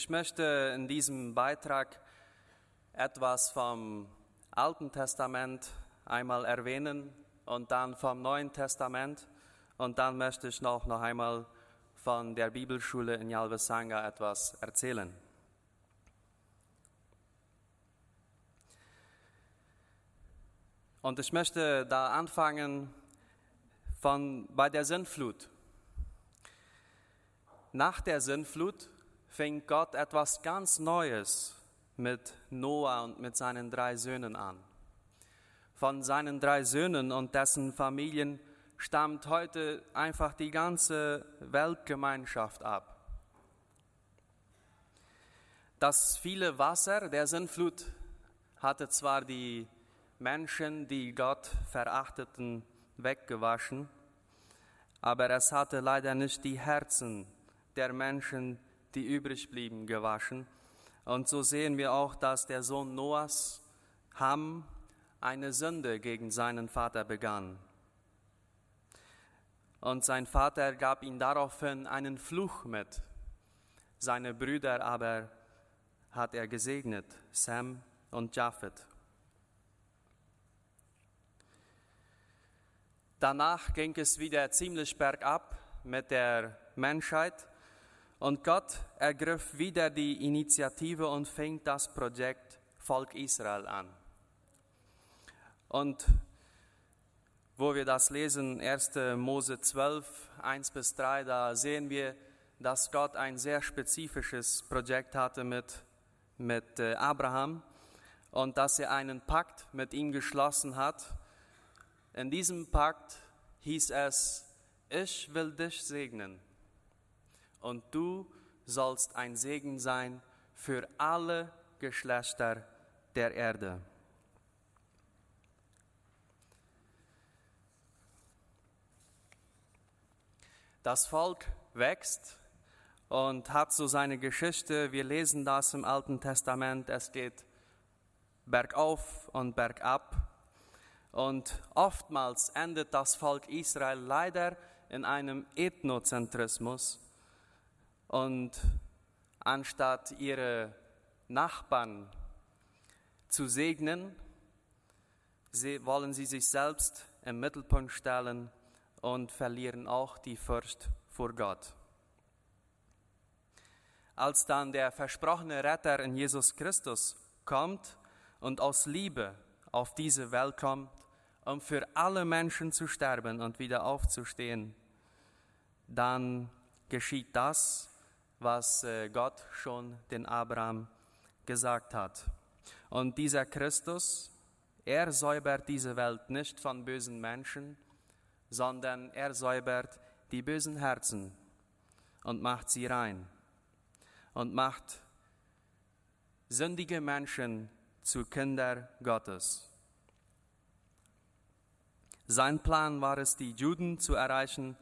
Ich möchte in diesem Beitrag etwas vom Alten Testament einmal erwähnen und dann vom Neuen Testament und dann möchte ich noch, noch einmal von der Bibelschule in Yalvesanga etwas erzählen. Und ich möchte da anfangen von, bei der Sintflut. Nach der Sintflut fing Gott etwas ganz Neues mit Noah und mit seinen drei Söhnen an. Von seinen drei Söhnen und dessen Familien stammt heute einfach die ganze Weltgemeinschaft ab. Das viele Wasser der Sintflut hatte zwar die Menschen, die Gott verachteten, weggewaschen, aber es hatte leider nicht die Herzen der Menschen, die übrig blieben, gewaschen. Und so sehen wir auch, dass der Sohn Noahs, Ham, eine Sünde gegen seinen Vater begann. Und sein Vater gab ihm daraufhin einen Fluch mit. Seine Brüder aber hat er gesegnet, Sam und Japhet. Danach ging es wieder ziemlich bergab mit der Menschheit und Gott ergriff wieder die Initiative und fing das Projekt Volk Israel an. Und wo wir das lesen, 1. Mose 12, 1 bis 3, da sehen wir, dass Gott ein sehr spezifisches Projekt hatte mit, mit äh, Abraham und dass er einen Pakt mit ihm geschlossen hat in diesem Pakt hieß es, ich will dich segnen und du sollst ein Segen sein für alle Geschlechter der Erde. Das Volk wächst und hat so seine Geschichte. Wir lesen das im Alten Testament. Es geht bergauf und bergab. Und oftmals endet das Volk Israel leider in einem Ethnozentrismus. Und anstatt ihre Nachbarn zu segnen, wollen sie sich selbst im Mittelpunkt stellen und verlieren auch die Furcht vor Gott. Als dann der versprochene Retter in Jesus Christus kommt und aus Liebe auf diese Welt kommt, um für alle Menschen zu sterben und wieder aufzustehen, dann geschieht das, was äh, Gott schon den Abraham gesagt hat. Und dieser Christus, er säubert diese Welt nicht von bösen Menschen, sondern er säubert die bösen Herzen und macht sie rein und macht sündige Menschen zu Kinder Gottes. Sein Plan war es, die Juden zu erreichen,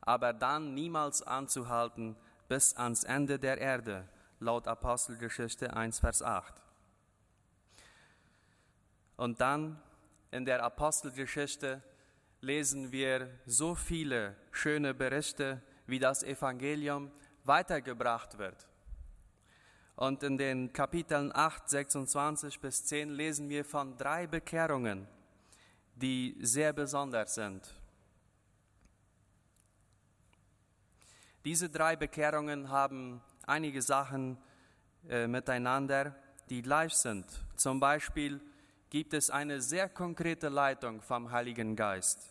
aber dann niemals anzuhalten bis ans Ende der Erde, laut Apostelgeschichte 1, Vers 8. Und dann in der Apostelgeschichte lesen wir so viele schöne Berichte, wie das Evangelium weitergebracht wird. Und in den Kapiteln 8, 26 bis 10 lesen wir von drei Bekehrungen die sehr besonders sind. Diese drei Bekehrungen haben einige Sachen äh, miteinander, die gleich sind. Zum Beispiel gibt es eine sehr konkrete Leitung vom Heiligen Geist,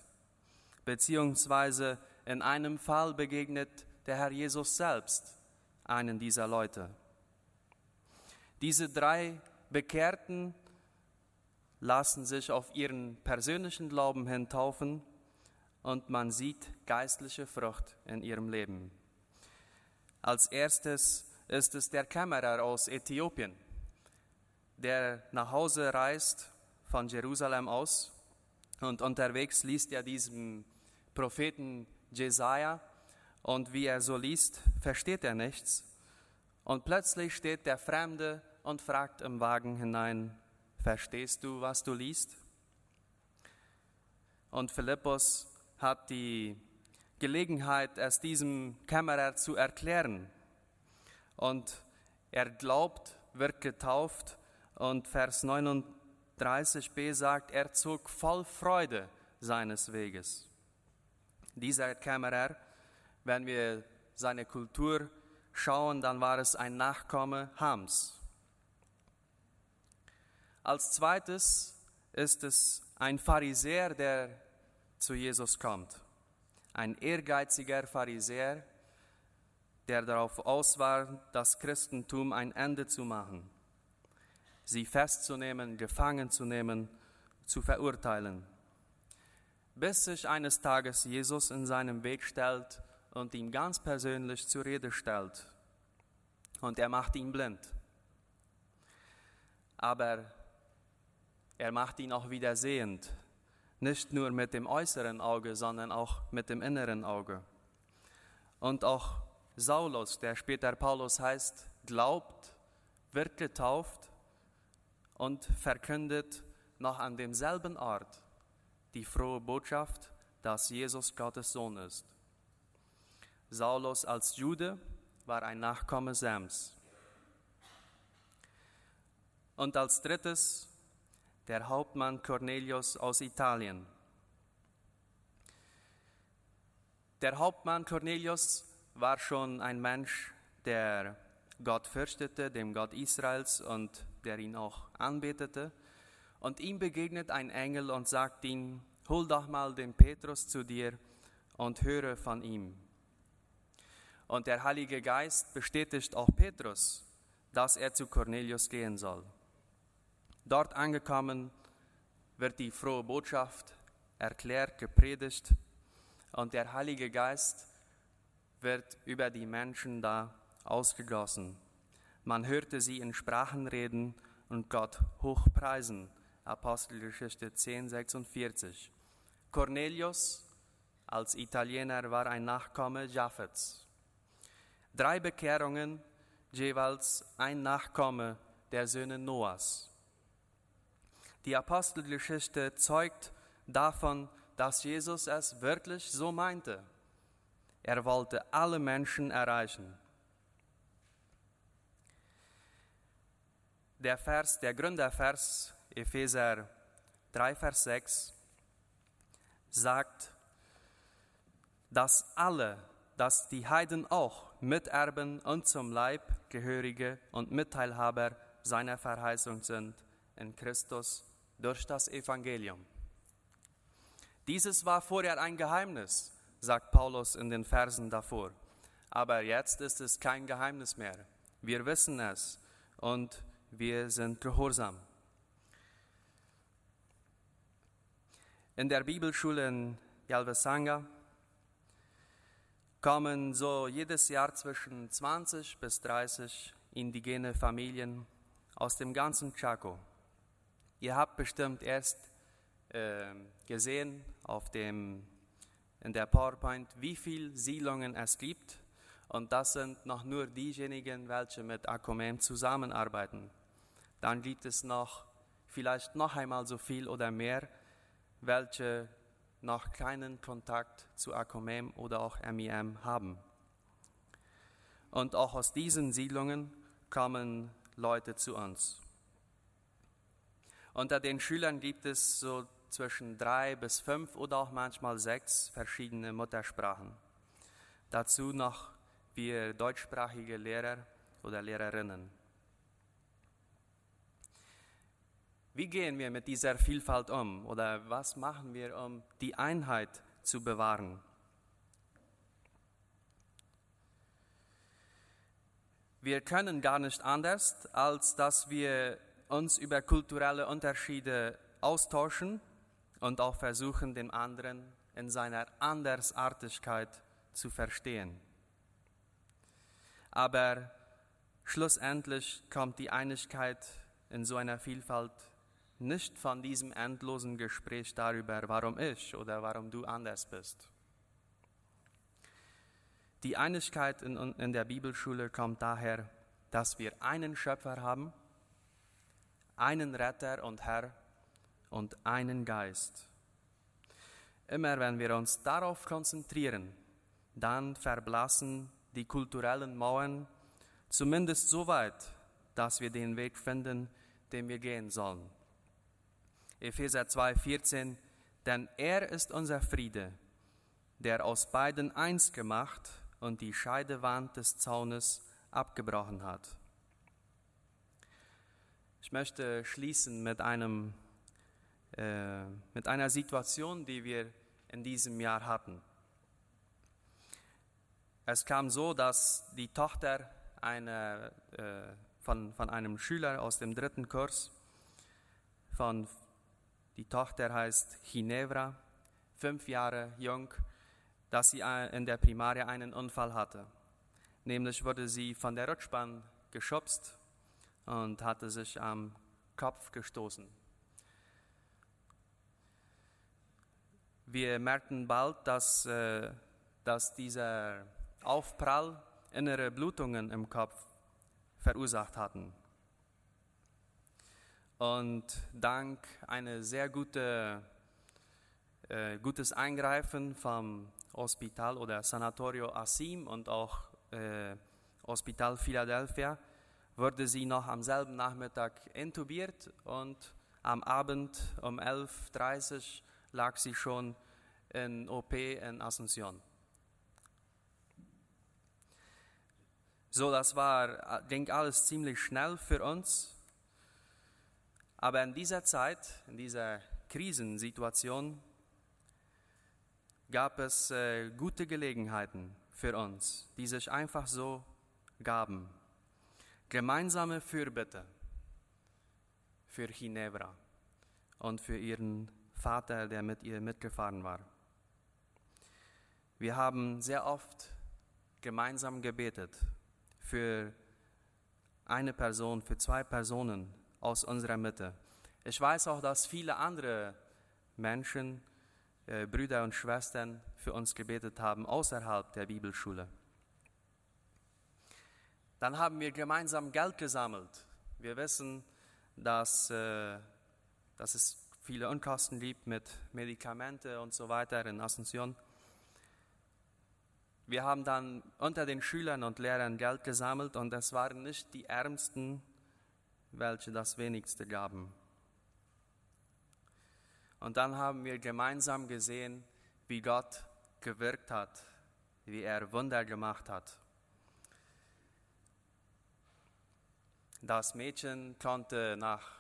beziehungsweise in einem Fall begegnet der Herr Jesus selbst einen dieser Leute. Diese drei Bekehrten lassen sich auf ihren persönlichen Glauben hin taufen und man sieht geistliche Frucht in ihrem Leben. Als erstes ist es der Kämmerer aus Äthiopien, der nach Hause reist von Jerusalem aus und unterwegs liest er diesen Propheten Jesaja und wie er so liest, versteht er nichts. Und plötzlich steht der Fremde und fragt im Wagen hinein, Verstehst du, was du liest? Und Philippus hat die Gelegenheit, es diesem Kämmerer zu erklären. Und Er glaubt, wird getauft und Vers 39b sagt, er zog voll Freude seines Weges. Dieser Kämmerer, wenn wir seine Kultur schauen, dann war es ein Nachkomme Hams. Als zweites ist es ein Pharisäer, der zu Jesus kommt. Ein ehrgeiziger Pharisäer, der darauf aus war, das Christentum ein Ende zu machen, sie festzunehmen, gefangen zu nehmen, zu verurteilen. Bis sich eines Tages Jesus in seinem Weg stellt und ihm ganz persönlich zur Rede stellt. Und er macht ihn blind. Aber er macht ihn auch wieder sehend, nicht nur mit dem äußeren Auge, sondern auch mit dem inneren Auge. Und auch Saulus, der später Paulus heißt, glaubt, wird getauft und verkündet noch an demselben Ort die frohe Botschaft, dass Jesus Gottes Sohn ist. Saulus als Jude war ein Nachkomme Sams. Und als drittes der Hauptmann Cornelius aus Italien. Der Hauptmann Cornelius war schon ein Mensch, der Gott fürchtete, dem Gott Israels und der ihn auch anbetete. Und ihm begegnet ein Engel und sagt ihm, hol doch mal den Petrus zu dir und höre von ihm. Und der Heilige Geist bestätigt auch Petrus, dass er zu Cornelius gehen soll. Dort angekommen wird die frohe Botschaft erklärt, gepredigt und der Heilige Geist wird über die Menschen da ausgegossen. Man hörte sie in Sprachen reden und Gott hochpreisen. Apostelgeschichte 10, 46. Cornelius als Italiener war ein Nachkomme Japhets. Drei Bekehrungen, jeweils ein Nachkomme der Söhne Noahs. Die Apostelgeschichte zeugt davon, dass Jesus es wirklich so meinte. Er wollte alle Menschen erreichen. Der Vers, der Gründervers, Epheser 3, Vers 6, sagt, dass alle, dass die Heiden auch Miterben und zum Leib Gehörige und Mitteilhaber seiner Verheißung sind in Christus durch das Evangelium. Dieses war vorher ein Geheimnis, sagt Paulus in den Versen davor. Aber jetzt ist es kein Geheimnis mehr. Wir wissen es und wir sind gehorsam. In der Bibelschule in Yalvesanga kommen so jedes Jahr zwischen 20 bis 30 indigene Familien aus dem ganzen Chaco Ihr habt bestimmt erst äh, gesehen auf dem, in der PowerPoint, wie viele Siedlungen es gibt. Und das sind noch nur diejenigen, welche mit Akomem zusammenarbeiten. Dann gibt es noch vielleicht noch einmal so viel oder mehr, welche noch keinen Kontakt zu Akomem oder auch MIM haben. Und auch aus diesen Siedlungen kommen Leute zu uns. Unter den Schülern gibt es so zwischen drei bis fünf oder auch manchmal sechs verschiedene Muttersprachen. Dazu noch wir deutschsprachige Lehrer oder Lehrerinnen. Wie gehen wir mit dieser Vielfalt um oder was machen wir, um die Einheit zu bewahren? Wir können gar nicht anders, als dass wir uns über kulturelle Unterschiede austauschen und auch versuchen, den anderen in seiner Andersartigkeit zu verstehen. Aber schlussendlich kommt die Einigkeit in so einer Vielfalt nicht von diesem endlosen Gespräch darüber, warum ich oder warum du anders bist. Die Einigkeit in, in der Bibelschule kommt daher, dass wir einen Schöpfer haben einen Retter und Herr und einen Geist. Immer wenn wir uns darauf konzentrieren, dann verblassen die kulturellen Mauern Zumindest so weit, dass wir den Weg finden, den wir gehen sollen. Epheser 2,14 Denn er ist unser Friede, der aus beiden eins gemacht und die Scheidewand des Zaunes abgebrochen hat. Ich möchte schließen mit, einem, äh, mit einer Situation, die wir in diesem Jahr hatten. Es kam so, dass die Tochter eine, äh, von, von einem Schüler aus dem dritten Kurs, von, die Tochter heißt Ginevra, fünf Jahre jung, dass sie in der Primarie einen Unfall hatte. Nämlich wurde sie von der Rutschbahn geschubst und hatte sich am Kopf gestoßen. Wir merkten bald, dass, äh, dass dieser Aufprall innere Blutungen im Kopf verursacht hatten. Und dank einer sehr gute, äh, gutes Eingreifen vom Hospital oder Sanatorio Asim und auch äh, Hospital Philadelphia wurde sie noch am selben Nachmittag intubiert und am Abend um 11.30 Uhr lag sie schon in OP in Asunción. So, das war, ging alles ziemlich schnell für uns. Aber in dieser Zeit, in dieser Krisensituation, gab es äh, gute Gelegenheiten für uns, die sich einfach so gaben. Gemeinsame Fürbitte für Ginevra und für ihren Vater, der mit ihr mitgefahren war. Wir haben sehr oft gemeinsam gebetet für eine Person, für zwei Personen aus unserer Mitte. Ich weiß auch, dass viele andere Menschen, äh, Brüder und Schwestern für uns gebetet haben außerhalb der Bibelschule. Dann haben wir gemeinsam Geld gesammelt. Wir wissen, dass, äh, dass es viele Unkosten gibt mit Medikamente und so weiter in Asunción. Wir haben dann unter den Schülern und Lehrern Geld gesammelt und es waren nicht die Ärmsten, welche das wenigste gaben. Und dann haben wir gemeinsam gesehen, wie Gott gewirkt hat, wie er Wunder gemacht hat. Das Mädchen konnte nach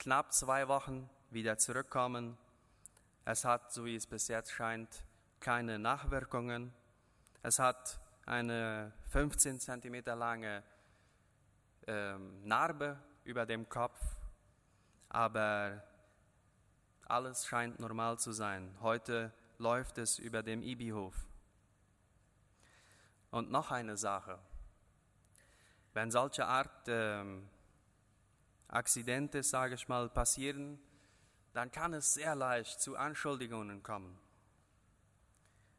knapp zwei Wochen wieder zurückkommen. Es hat, so wie es bis jetzt scheint, keine Nachwirkungen. Es hat eine 15 cm lange ähm, Narbe über dem Kopf, aber alles scheint normal zu sein. Heute läuft es über dem Ibihof. Und noch eine Sache. Wenn solche Art ähm, Akzidente, sage ich mal, passieren, dann kann es sehr leicht zu Anschuldigungen kommen.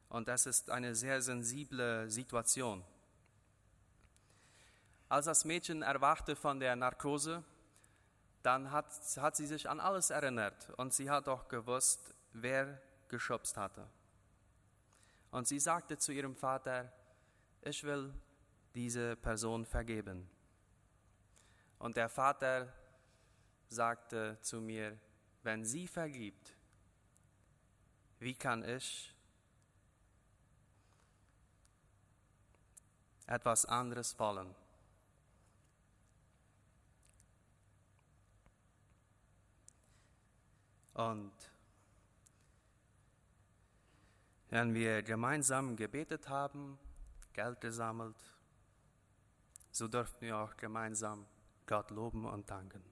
Und das ist eine sehr sensible Situation. Als das Mädchen erwachte von der Narkose, dann hat, hat sie sich an alles erinnert und sie hat auch gewusst, wer geschubst hatte. Und sie sagte zu ihrem Vater, ich will diese Person vergeben. Und der Vater sagte zu mir, wenn sie vergibt, wie kann ich etwas anderes wollen. Und wenn wir gemeinsam gebetet haben, Geld gesammelt, so dürfen wir auch gemeinsam Gott loben und danken.